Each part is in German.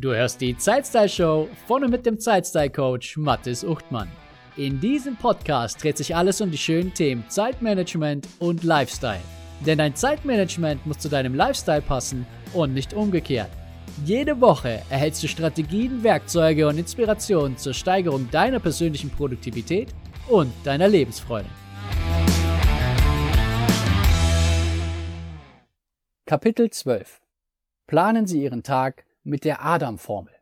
Du hörst die Zeitstyle Show von und mit dem Zeitstyle Coach Mathis Uchtmann. In diesem Podcast dreht sich alles um die schönen Themen Zeitmanagement und Lifestyle. Denn dein Zeitmanagement muss zu deinem Lifestyle passen und nicht umgekehrt. Jede Woche erhältst du Strategien, Werkzeuge und Inspirationen zur Steigerung deiner persönlichen Produktivität und deiner Lebensfreude. Kapitel 12 Planen Sie Ihren Tag mit der Adam-Formel.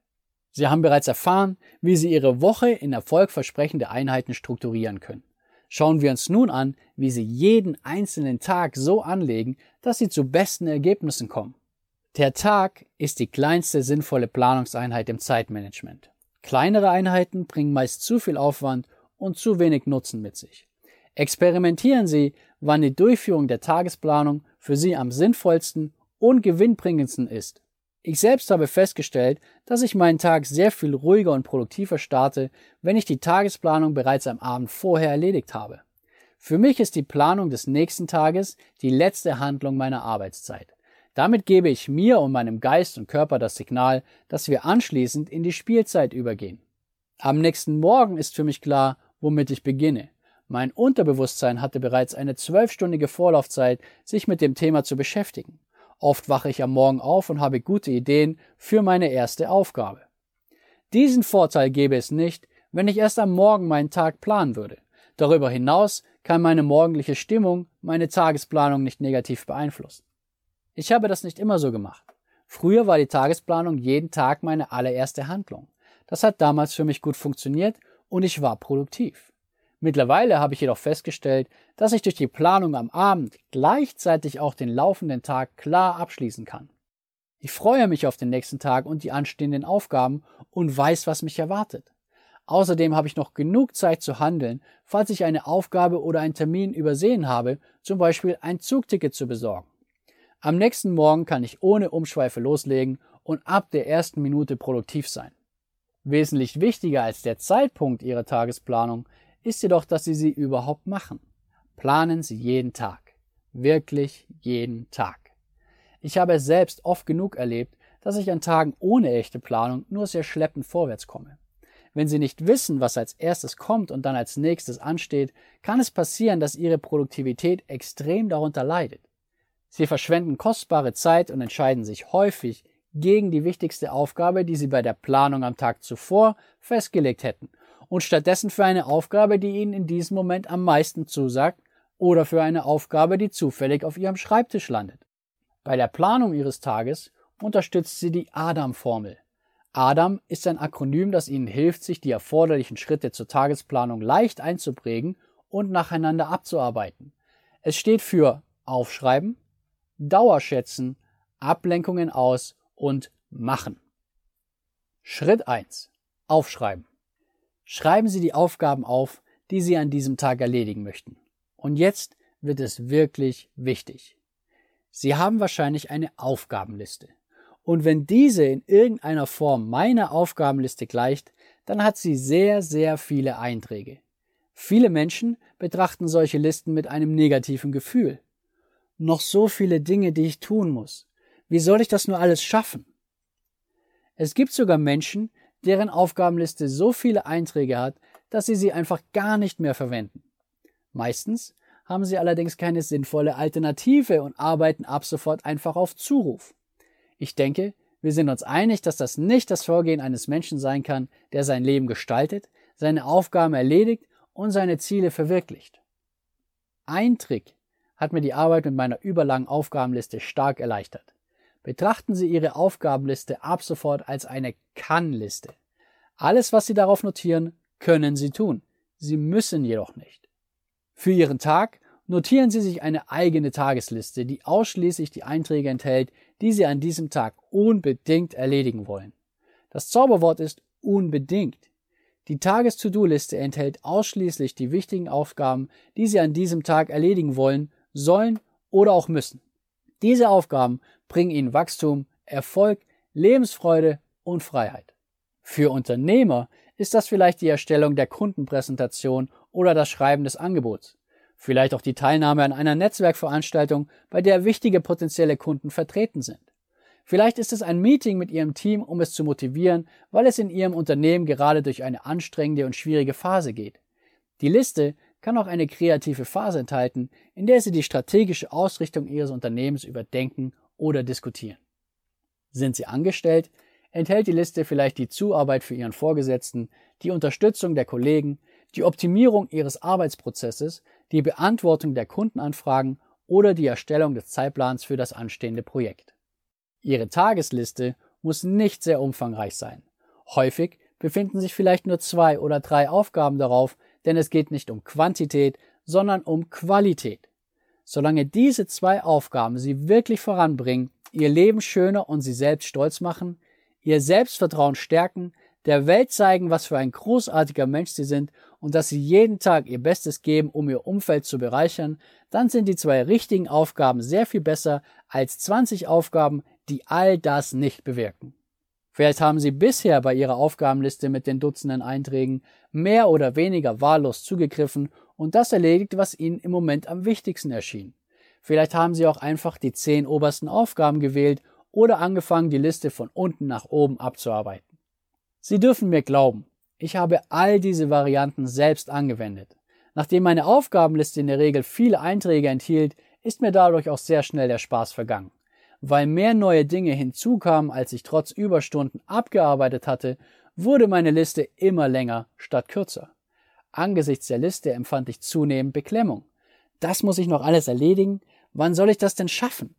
Sie haben bereits erfahren, wie Sie Ihre Woche in erfolgversprechende Einheiten strukturieren können. Schauen wir uns nun an, wie Sie jeden einzelnen Tag so anlegen, dass Sie zu besten Ergebnissen kommen. Der Tag ist die kleinste sinnvolle Planungseinheit im Zeitmanagement. Kleinere Einheiten bringen meist zu viel Aufwand und zu wenig Nutzen mit sich. Experimentieren Sie, wann die Durchführung der Tagesplanung für Sie am sinnvollsten und gewinnbringendsten ist. Ich selbst habe festgestellt, dass ich meinen Tag sehr viel ruhiger und produktiver starte, wenn ich die Tagesplanung bereits am Abend vorher erledigt habe. Für mich ist die Planung des nächsten Tages die letzte Handlung meiner Arbeitszeit. Damit gebe ich mir und meinem Geist und Körper das Signal, dass wir anschließend in die Spielzeit übergehen. Am nächsten Morgen ist für mich klar, womit ich beginne. Mein Unterbewusstsein hatte bereits eine zwölfstündige Vorlaufzeit, sich mit dem Thema zu beschäftigen. Oft wache ich am Morgen auf und habe gute Ideen für meine erste Aufgabe. Diesen Vorteil gäbe es nicht, wenn ich erst am Morgen meinen Tag planen würde. Darüber hinaus kann meine morgendliche Stimmung meine Tagesplanung nicht negativ beeinflussen. Ich habe das nicht immer so gemacht. Früher war die Tagesplanung jeden Tag meine allererste Handlung. Das hat damals für mich gut funktioniert und ich war produktiv. Mittlerweile habe ich jedoch festgestellt, dass ich durch die Planung am Abend gleichzeitig auch den laufenden Tag klar abschließen kann. Ich freue mich auf den nächsten Tag und die anstehenden Aufgaben und weiß, was mich erwartet. Außerdem habe ich noch genug Zeit zu handeln, falls ich eine Aufgabe oder einen Termin übersehen habe, zum Beispiel ein Zugticket zu besorgen. Am nächsten Morgen kann ich ohne Umschweife loslegen und ab der ersten Minute produktiv sein. Wesentlich wichtiger als der Zeitpunkt Ihrer Tagesplanung ist jedoch, dass Sie sie überhaupt machen. Planen Sie jeden Tag. Wirklich jeden Tag. Ich habe es selbst oft genug erlebt, dass ich an Tagen ohne echte Planung nur sehr schleppend vorwärts komme. Wenn Sie nicht wissen, was als erstes kommt und dann als nächstes ansteht, kann es passieren, dass Ihre Produktivität extrem darunter leidet. Sie verschwenden kostbare Zeit und entscheiden sich häufig gegen die wichtigste Aufgabe, die Sie bei der Planung am Tag zuvor festgelegt hätten und stattdessen für eine Aufgabe, die Ihnen in diesem Moment am meisten zusagt oder für eine Aufgabe, die zufällig auf Ihrem Schreibtisch landet. Bei der Planung Ihres Tages unterstützt sie die Adam-Formel. Adam ist ein Akronym, das Ihnen hilft, sich die erforderlichen Schritte zur Tagesplanung leicht einzuprägen und nacheinander abzuarbeiten. Es steht für Aufschreiben, Dauerschätzen, Ablenkungen aus und Machen. Schritt 1. Aufschreiben. Schreiben Sie die Aufgaben auf, die Sie an diesem Tag erledigen möchten. Und jetzt wird es wirklich wichtig. Sie haben wahrscheinlich eine Aufgabenliste. Und wenn diese in irgendeiner Form meiner Aufgabenliste gleicht, dann hat sie sehr, sehr viele Einträge. Viele Menschen betrachten solche Listen mit einem negativen Gefühl. Noch so viele Dinge, die ich tun muss. Wie soll ich das nur alles schaffen? Es gibt sogar Menschen, deren Aufgabenliste so viele Einträge hat, dass sie sie einfach gar nicht mehr verwenden. Meistens haben sie allerdings keine sinnvolle Alternative und arbeiten ab sofort einfach auf Zuruf. Ich denke, wir sind uns einig, dass das nicht das Vorgehen eines Menschen sein kann, der sein Leben gestaltet, seine Aufgaben erledigt und seine Ziele verwirklicht. Ein Trick hat mir die Arbeit mit meiner überlangen Aufgabenliste stark erleichtert. Betrachten Sie Ihre Aufgabenliste ab sofort als eine Kann-Liste. Alles, was Sie darauf notieren, können Sie tun. Sie müssen jedoch nicht. Für Ihren Tag notieren Sie sich eine eigene Tagesliste, die ausschließlich die Einträge enthält, die Sie an diesem Tag unbedingt erledigen wollen. Das Zauberwort ist unbedingt. Die Tages-To-Do-Liste enthält ausschließlich die wichtigen Aufgaben, die Sie an diesem Tag erledigen wollen, sollen oder auch müssen. Diese Aufgaben bringen ihnen Wachstum, Erfolg, Lebensfreude und Freiheit. Für Unternehmer ist das vielleicht die Erstellung der Kundenpräsentation oder das Schreiben des Angebots. Vielleicht auch die Teilnahme an einer Netzwerkveranstaltung, bei der wichtige potenzielle Kunden vertreten sind. Vielleicht ist es ein Meeting mit Ihrem Team, um es zu motivieren, weil es in Ihrem Unternehmen gerade durch eine anstrengende und schwierige Phase geht. Die Liste kann auch eine kreative Phase enthalten, in der Sie die strategische Ausrichtung Ihres Unternehmens überdenken oder diskutieren. Sind Sie angestellt, enthält die Liste vielleicht die Zuarbeit für Ihren Vorgesetzten, die Unterstützung der Kollegen, die Optimierung Ihres Arbeitsprozesses, die Beantwortung der Kundenanfragen oder die Erstellung des Zeitplans für das anstehende Projekt. Ihre Tagesliste muss nicht sehr umfangreich sein. Häufig befinden sich vielleicht nur zwei oder drei Aufgaben darauf, denn es geht nicht um Quantität, sondern um Qualität. Solange diese zwei Aufgaben Sie wirklich voranbringen, Ihr Leben schöner und Sie selbst stolz machen, Ihr Selbstvertrauen stärken, der Welt zeigen, was für ein großartiger Mensch Sie sind und dass Sie jeden Tag Ihr Bestes geben, um Ihr Umfeld zu bereichern, dann sind die zwei richtigen Aufgaben sehr viel besser als 20 Aufgaben, die all das nicht bewirken. Vielleicht haben Sie bisher bei Ihrer Aufgabenliste mit den Dutzenden Einträgen mehr oder weniger wahllos zugegriffen und das erledigt, was Ihnen im Moment am wichtigsten erschien. Vielleicht haben Sie auch einfach die zehn obersten Aufgaben gewählt oder angefangen, die Liste von unten nach oben abzuarbeiten. Sie dürfen mir glauben, ich habe all diese Varianten selbst angewendet. Nachdem meine Aufgabenliste in der Regel viele Einträge enthielt, ist mir dadurch auch sehr schnell der Spaß vergangen. Weil mehr neue Dinge hinzukamen, als ich trotz Überstunden abgearbeitet hatte, wurde meine Liste immer länger statt kürzer. Angesichts der Liste empfand ich zunehmend Beklemmung. Das muss ich noch alles erledigen? Wann soll ich das denn schaffen?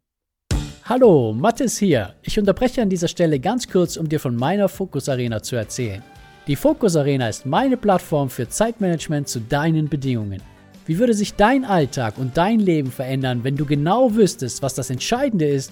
Hallo, Mathis hier. Ich unterbreche an dieser Stelle ganz kurz, um dir von meiner Focus Arena zu erzählen. Die Focus Arena ist meine Plattform für Zeitmanagement zu deinen Bedingungen. Wie würde sich dein Alltag und dein Leben verändern, wenn du genau wüsstest, was das Entscheidende ist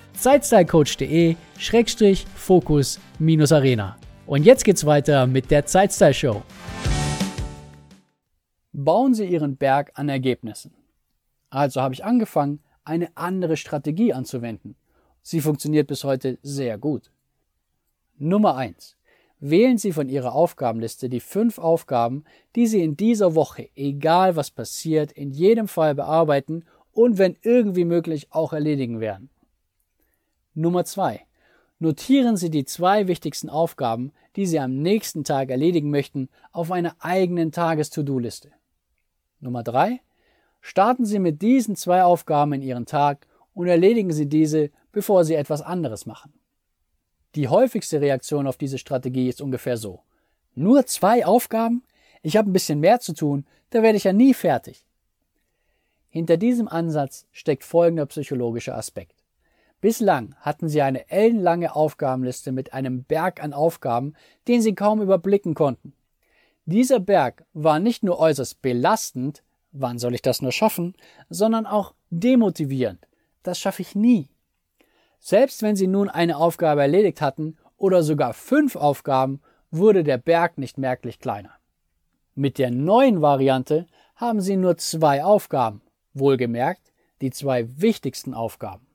zeitstylecoach.de-fokus-arena. Und jetzt geht's weiter mit der Zeitstyle Show. Bauen Sie Ihren Berg an Ergebnissen. Also habe ich angefangen, eine andere Strategie anzuwenden. Sie funktioniert bis heute sehr gut. Nummer 1. Wählen Sie von Ihrer Aufgabenliste die fünf Aufgaben, die Sie in dieser Woche, egal was passiert, in jedem Fall bearbeiten und wenn irgendwie möglich auch erledigen werden. Nummer zwei: Notieren Sie die zwei wichtigsten Aufgaben, die Sie am nächsten Tag erledigen möchten, auf einer eigenen Tages-To-Do-Liste. Nummer drei: Starten Sie mit diesen zwei Aufgaben in Ihren Tag und erledigen Sie diese, bevor Sie etwas anderes machen. Die häufigste Reaktion auf diese Strategie ist ungefähr so. Nur zwei Aufgaben? Ich habe ein bisschen mehr zu tun, da werde ich ja nie fertig. Hinter diesem Ansatz steckt folgender psychologischer Aspekt. Bislang hatten sie eine ellenlange Aufgabenliste mit einem Berg an Aufgaben, den sie kaum überblicken konnten. Dieser Berg war nicht nur äußerst belastend, wann soll ich das nur schaffen, sondern auch demotivierend. Das schaffe ich nie. Selbst wenn sie nun eine Aufgabe erledigt hatten oder sogar fünf Aufgaben, wurde der Berg nicht merklich kleiner. Mit der neuen Variante haben sie nur zwei Aufgaben, wohlgemerkt die zwei wichtigsten Aufgaben.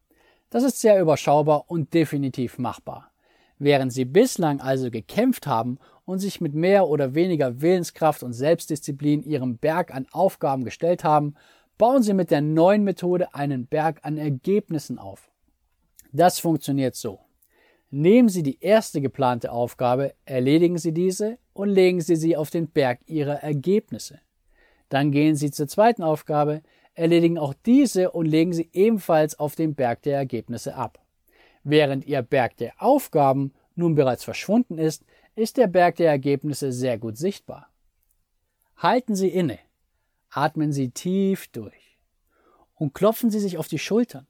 Das ist sehr überschaubar und definitiv machbar. Während Sie bislang also gekämpft haben und sich mit mehr oder weniger Willenskraft und Selbstdisziplin Ihrem Berg an Aufgaben gestellt haben, bauen Sie mit der neuen Methode einen Berg an Ergebnissen auf. Das funktioniert so. Nehmen Sie die erste geplante Aufgabe, erledigen Sie diese und legen Sie sie auf den Berg Ihrer Ergebnisse. Dann gehen Sie zur zweiten Aufgabe, erledigen auch diese und legen sie ebenfalls auf den Berg der Ergebnisse ab. Während Ihr Berg der Aufgaben nun bereits verschwunden ist, ist der Berg der Ergebnisse sehr gut sichtbar. Halten Sie inne, atmen Sie tief durch und klopfen Sie sich auf die Schultern.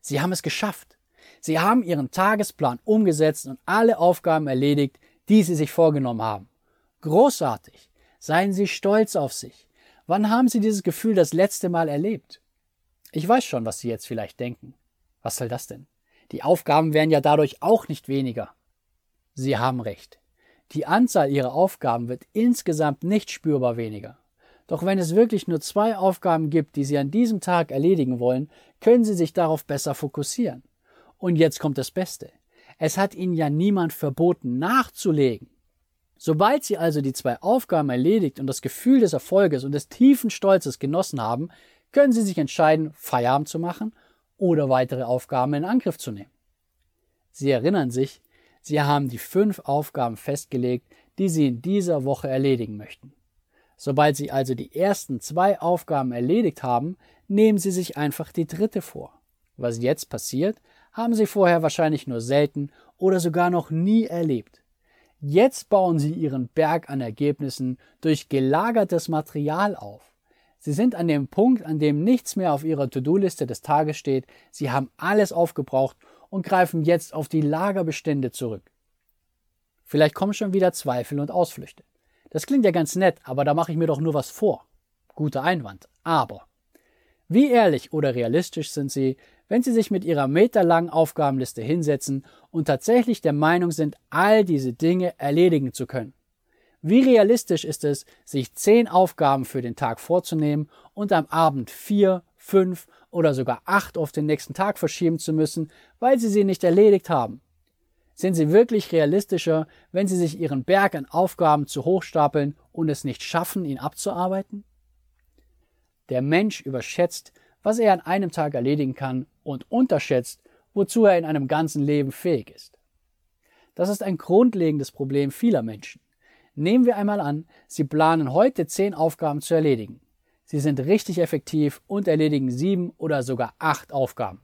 Sie haben es geschafft. Sie haben Ihren Tagesplan umgesetzt und alle Aufgaben erledigt, die Sie sich vorgenommen haben. Großartig. Seien Sie stolz auf sich. Wann haben Sie dieses Gefühl das letzte Mal erlebt? Ich weiß schon, was Sie jetzt vielleicht denken. Was soll das denn? Die Aufgaben werden ja dadurch auch nicht weniger. Sie haben recht. Die Anzahl Ihrer Aufgaben wird insgesamt nicht spürbar weniger. Doch wenn es wirklich nur zwei Aufgaben gibt, die Sie an diesem Tag erledigen wollen, können Sie sich darauf besser fokussieren. Und jetzt kommt das Beste. Es hat Ihnen ja niemand verboten, nachzulegen. Sobald Sie also die zwei Aufgaben erledigt und das Gefühl des Erfolges und des tiefen Stolzes genossen haben, können Sie sich entscheiden, Feierabend zu machen oder weitere Aufgaben in Angriff zu nehmen. Sie erinnern sich, Sie haben die fünf Aufgaben festgelegt, die Sie in dieser Woche erledigen möchten. Sobald Sie also die ersten zwei Aufgaben erledigt haben, nehmen Sie sich einfach die dritte vor. Was jetzt passiert, haben Sie vorher wahrscheinlich nur selten oder sogar noch nie erlebt. Jetzt bauen Sie Ihren Berg an Ergebnissen durch gelagertes Material auf. Sie sind an dem Punkt, an dem nichts mehr auf Ihrer To-Do-Liste des Tages steht. Sie haben alles aufgebraucht und greifen jetzt auf die Lagerbestände zurück. Vielleicht kommen schon wieder Zweifel und Ausflüchte. Das klingt ja ganz nett, aber da mache ich mir doch nur was vor. Guter Einwand. Aber wie ehrlich oder realistisch sind Sie, wenn Sie sich mit Ihrer meterlangen Aufgabenliste hinsetzen und tatsächlich der Meinung sind, all diese Dinge erledigen zu können? Wie realistisch ist es, sich zehn Aufgaben für den Tag vorzunehmen und am Abend vier, fünf oder sogar acht auf den nächsten Tag verschieben zu müssen, weil Sie sie nicht erledigt haben? Sind sie wirklich realistischer, wenn sie sich ihren Berg an Aufgaben zu hoch stapeln und es nicht schaffen, ihn abzuarbeiten? Der Mensch überschätzt, was er an einem Tag erledigen kann und unterschätzt, wozu er in einem ganzen Leben fähig ist. Das ist ein grundlegendes Problem vieler Menschen. Nehmen wir einmal an, Sie planen heute zehn Aufgaben zu erledigen. Sie sind richtig effektiv und erledigen sieben oder sogar acht Aufgaben.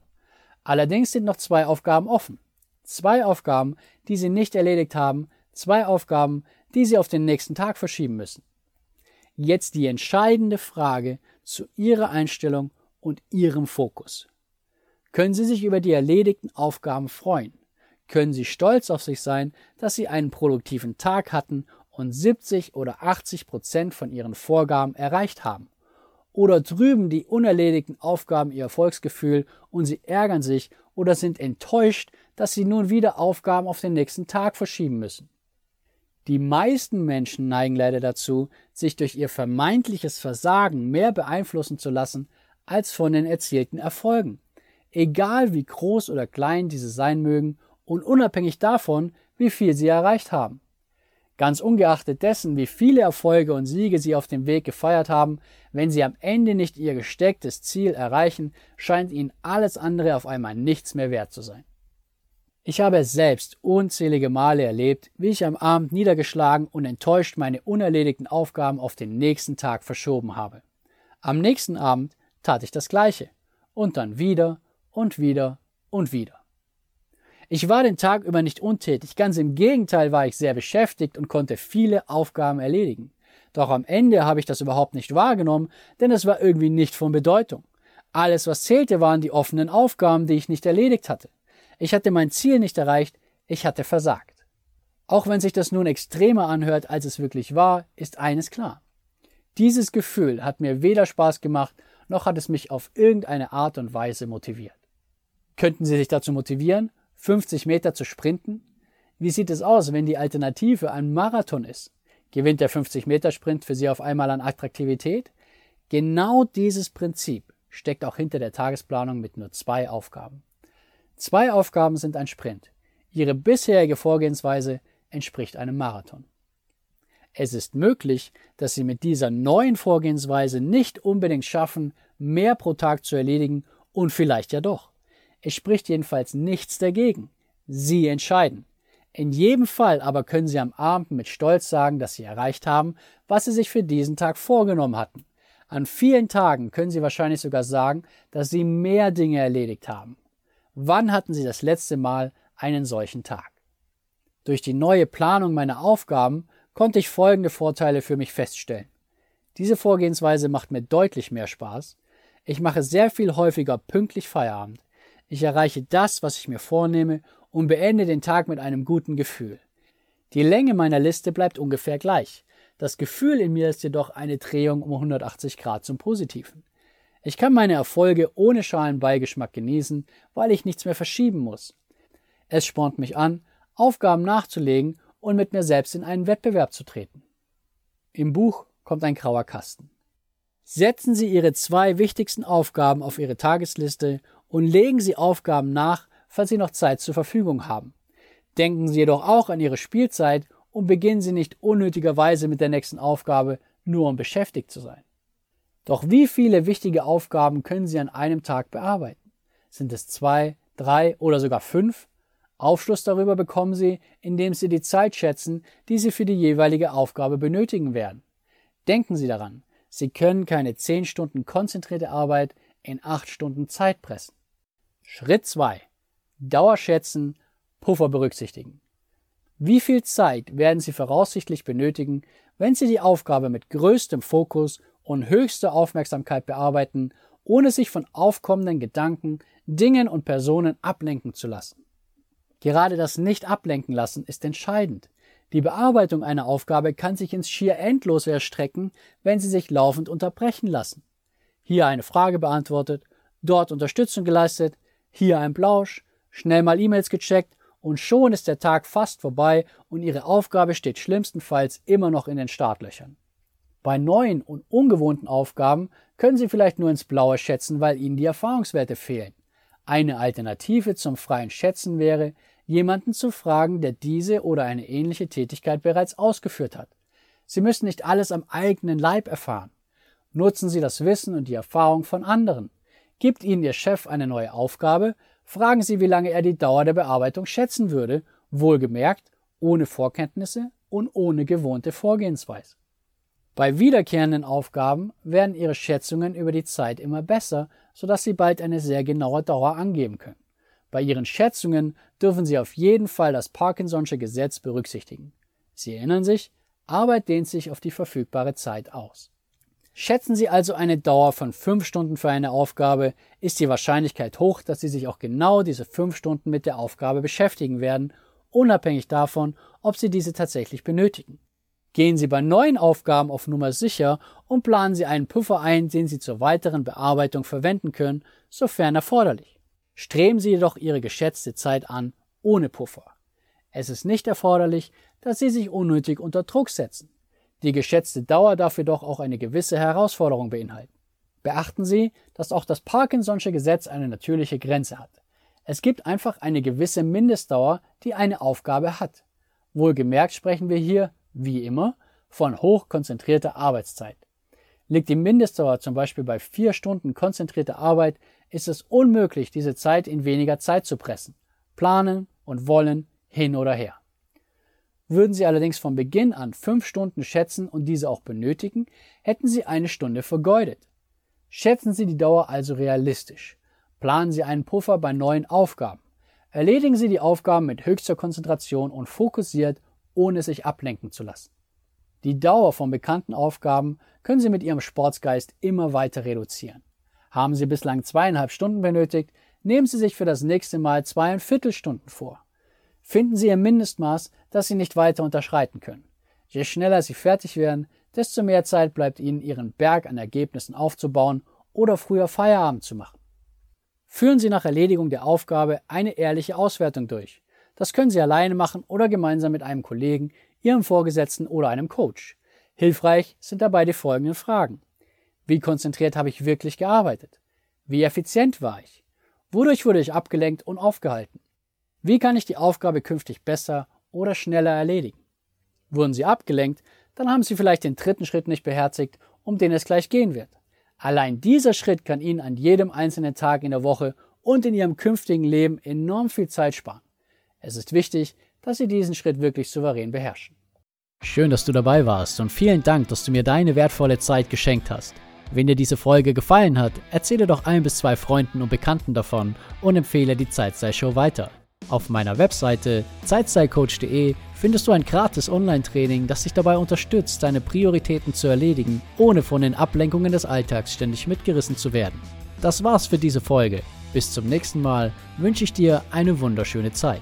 Allerdings sind noch zwei Aufgaben offen zwei Aufgaben, die Sie nicht erledigt haben, zwei Aufgaben, die Sie auf den nächsten Tag verschieben müssen. Jetzt die entscheidende Frage zu Ihrer Einstellung und Ihrem Fokus. Können Sie sich über die erledigten Aufgaben freuen? Können Sie stolz auf sich sein, dass Sie einen produktiven Tag hatten und 70 oder 80 Prozent von Ihren Vorgaben erreicht haben? Oder drüben die unerledigten Aufgaben Ihr Erfolgsgefühl und Sie ärgern sich oder sind enttäuscht, dass sie nun wieder Aufgaben auf den nächsten Tag verschieben müssen. Die meisten Menschen neigen leider dazu, sich durch ihr vermeintliches Versagen mehr beeinflussen zu lassen als von den erzielten Erfolgen, egal wie groß oder klein diese sein mögen und unabhängig davon, wie viel sie erreicht haben. Ganz ungeachtet dessen, wie viele Erfolge und Siege sie auf dem Weg gefeiert haben, wenn sie am Ende nicht ihr gestecktes Ziel erreichen, scheint ihnen alles andere auf einmal nichts mehr wert zu sein. Ich habe es selbst unzählige Male erlebt, wie ich am Abend niedergeschlagen und enttäuscht meine unerledigten Aufgaben auf den nächsten Tag verschoben habe. Am nächsten Abend tat ich das Gleiche. Und dann wieder und wieder und wieder. Ich war den Tag über nicht untätig, ganz im Gegenteil war ich sehr beschäftigt und konnte viele Aufgaben erledigen. Doch am Ende habe ich das überhaupt nicht wahrgenommen, denn es war irgendwie nicht von Bedeutung. Alles, was zählte, waren die offenen Aufgaben, die ich nicht erledigt hatte. Ich hatte mein Ziel nicht erreicht, ich hatte versagt. Auch wenn sich das nun extremer anhört, als es wirklich war, ist eines klar. Dieses Gefühl hat mir weder Spaß gemacht, noch hat es mich auf irgendeine Art und Weise motiviert. Könnten Sie sich dazu motivieren, 50 Meter zu sprinten? Wie sieht es aus, wenn die Alternative ein Marathon ist? Gewinnt der 50 Meter Sprint für Sie auf einmal an Attraktivität? Genau dieses Prinzip steckt auch hinter der Tagesplanung mit nur zwei Aufgaben. Zwei Aufgaben sind ein Sprint. Ihre bisherige Vorgehensweise entspricht einem Marathon. Es ist möglich, dass Sie mit dieser neuen Vorgehensweise nicht unbedingt schaffen, mehr pro Tag zu erledigen und vielleicht ja doch. Es spricht jedenfalls nichts dagegen. Sie entscheiden. In jedem Fall aber können Sie am Abend mit Stolz sagen, dass Sie erreicht haben, was Sie sich für diesen Tag vorgenommen hatten. An vielen Tagen können Sie wahrscheinlich sogar sagen, dass Sie mehr Dinge erledigt haben. Wann hatten Sie das letzte Mal einen solchen Tag? Durch die neue Planung meiner Aufgaben konnte ich folgende Vorteile für mich feststellen. Diese Vorgehensweise macht mir deutlich mehr Spaß. Ich mache sehr viel häufiger pünktlich Feierabend. Ich erreiche das, was ich mir vornehme und beende den Tag mit einem guten Gefühl. Die Länge meiner Liste bleibt ungefähr gleich. Das Gefühl in mir ist jedoch eine Drehung um 180 Grad zum Positiven. Ich kann meine Erfolge ohne Schalenbeigeschmack genießen, weil ich nichts mehr verschieben muss. Es spornt mich an, Aufgaben nachzulegen und mit mir selbst in einen Wettbewerb zu treten. Im Buch kommt ein grauer Kasten. Setzen Sie Ihre zwei wichtigsten Aufgaben auf Ihre Tagesliste und legen Sie Aufgaben nach, falls Sie noch Zeit zur Verfügung haben. Denken Sie jedoch auch an Ihre Spielzeit und beginnen Sie nicht unnötigerweise mit der nächsten Aufgabe, nur um beschäftigt zu sein. Doch wie viele wichtige Aufgaben können Sie an einem Tag bearbeiten? Sind es zwei, drei oder sogar fünf? Aufschluss darüber bekommen Sie, indem Sie die Zeit schätzen, die Sie für die jeweilige Aufgabe benötigen werden. Denken Sie daran, Sie können keine zehn Stunden konzentrierte Arbeit in acht Stunden Zeit pressen. Schritt 2. Dauer schätzen, Puffer berücksichtigen. Wie viel Zeit werden Sie voraussichtlich benötigen, wenn Sie die Aufgabe mit größtem Fokus und höchster Aufmerksamkeit bearbeiten, ohne sich von aufkommenden Gedanken, Dingen und Personen ablenken zu lassen? Gerade das Nicht-Ablenken lassen ist entscheidend. Die Bearbeitung einer Aufgabe kann sich ins schier Endlose erstrecken, wenn sie sich laufend unterbrechen lassen. Hier eine Frage beantwortet, dort Unterstützung geleistet, hier ein Plausch, schnell mal E-Mails gecheckt und schon ist der Tag fast vorbei und Ihre Aufgabe steht schlimmstenfalls immer noch in den Startlöchern. Bei neuen und ungewohnten Aufgaben können Sie vielleicht nur ins Blaue schätzen, weil Ihnen die Erfahrungswerte fehlen. Eine Alternative zum freien Schätzen wäre, jemanden zu fragen, der diese oder eine ähnliche Tätigkeit bereits ausgeführt hat. Sie müssen nicht alles am eigenen Leib erfahren. Nutzen Sie das Wissen und die Erfahrung von anderen. Gibt Ihnen Ihr Chef eine neue Aufgabe, fragen Sie, wie lange er die Dauer der Bearbeitung schätzen würde, wohlgemerkt ohne Vorkenntnisse und ohne gewohnte Vorgehensweise. Bei wiederkehrenden Aufgaben werden Ihre Schätzungen über die Zeit immer besser, sodass Sie bald eine sehr genaue Dauer angeben können. Bei Ihren Schätzungen dürfen Sie auf jeden Fall das Parkinson'sche Gesetz berücksichtigen. Sie erinnern sich, Arbeit dehnt sich auf die verfügbare Zeit aus. Schätzen Sie also eine Dauer von fünf Stunden für eine Aufgabe, ist die Wahrscheinlichkeit hoch, dass Sie sich auch genau diese fünf Stunden mit der Aufgabe beschäftigen werden, unabhängig davon, ob Sie diese tatsächlich benötigen. Gehen Sie bei neuen Aufgaben auf Nummer sicher und planen Sie einen Puffer ein, den Sie zur weiteren Bearbeitung verwenden können, sofern erforderlich. Streben Sie jedoch Ihre geschätzte Zeit an, ohne Puffer. Es ist nicht erforderlich, dass Sie sich unnötig unter Druck setzen. Die geschätzte Dauer darf jedoch auch eine gewisse Herausforderung beinhalten. Beachten Sie, dass auch das Parkinson'sche Gesetz eine natürliche Grenze hat. Es gibt einfach eine gewisse Mindestdauer, die eine Aufgabe hat. Wohlgemerkt sprechen wir hier wie immer, von hochkonzentrierter Arbeitszeit. Liegt die Mindestdauer zum Beispiel bei vier Stunden konzentrierter Arbeit, ist es unmöglich, diese Zeit in weniger Zeit zu pressen. Planen und wollen hin oder her. Würden Sie allerdings von Beginn an fünf Stunden schätzen und diese auch benötigen, hätten Sie eine Stunde vergeudet. Schätzen Sie die Dauer also realistisch. Planen Sie einen Puffer bei neuen Aufgaben. Erledigen Sie die Aufgaben mit höchster Konzentration und fokussiert ohne sich ablenken zu lassen. Die Dauer von bekannten Aufgaben können Sie mit Ihrem Sportsgeist immer weiter reduzieren. Haben Sie bislang zweieinhalb Stunden benötigt, nehmen Sie sich für das nächste Mal zweieinviertel Stunden vor. Finden Sie Ihr Mindestmaß, das Sie nicht weiter unterschreiten können. Je schneller Sie fertig werden, desto mehr Zeit bleibt Ihnen, Ihren Berg an Ergebnissen aufzubauen oder früher Feierabend zu machen. Führen Sie nach Erledigung der Aufgabe eine ehrliche Auswertung durch. Das können Sie alleine machen oder gemeinsam mit einem Kollegen, Ihrem Vorgesetzten oder einem Coach. Hilfreich sind dabei die folgenden Fragen. Wie konzentriert habe ich wirklich gearbeitet? Wie effizient war ich? Wodurch wurde ich abgelenkt und aufgehalten? Wie kann ich die Aufgabe künftig besser oder schneller erledigen? Wurden Sie abgelenkt, dann haben Sie vielleicht den dritten Schritt nicht beherzigt, um den es gleich gehen wird. Allein dieser Schritt kann Ihnen an jedem einzelnen Tag in der Woche und in Ihrem künftigen Leben enorm viel Zeit sparen. Es ist wichtig, dass Sie diesen Schritt wirklich souverän beherrschen. Schön, dass du dabei warst und vielen Dank, dass du mir deine wertvolle Zeit geschenkt hast. Wenn dir diese Folge gefallen hat, erzähle doch ein bis zwei Freunden und Bekannten davon und empfehle die Zeitstyle-Show weiter. Auf meiner Webseite zeitstylecoach.de findest du ein gratis Online-Training, das dich dabei unterstützt, deine Prioritäten zu erledigen, ohne von den Ablenkungen des Alltags ständig mitgerissen zu werden. Das war's für diese Folge. Bis zum nächsten Mal wünsche ich dir eine wunderschöne Zeit.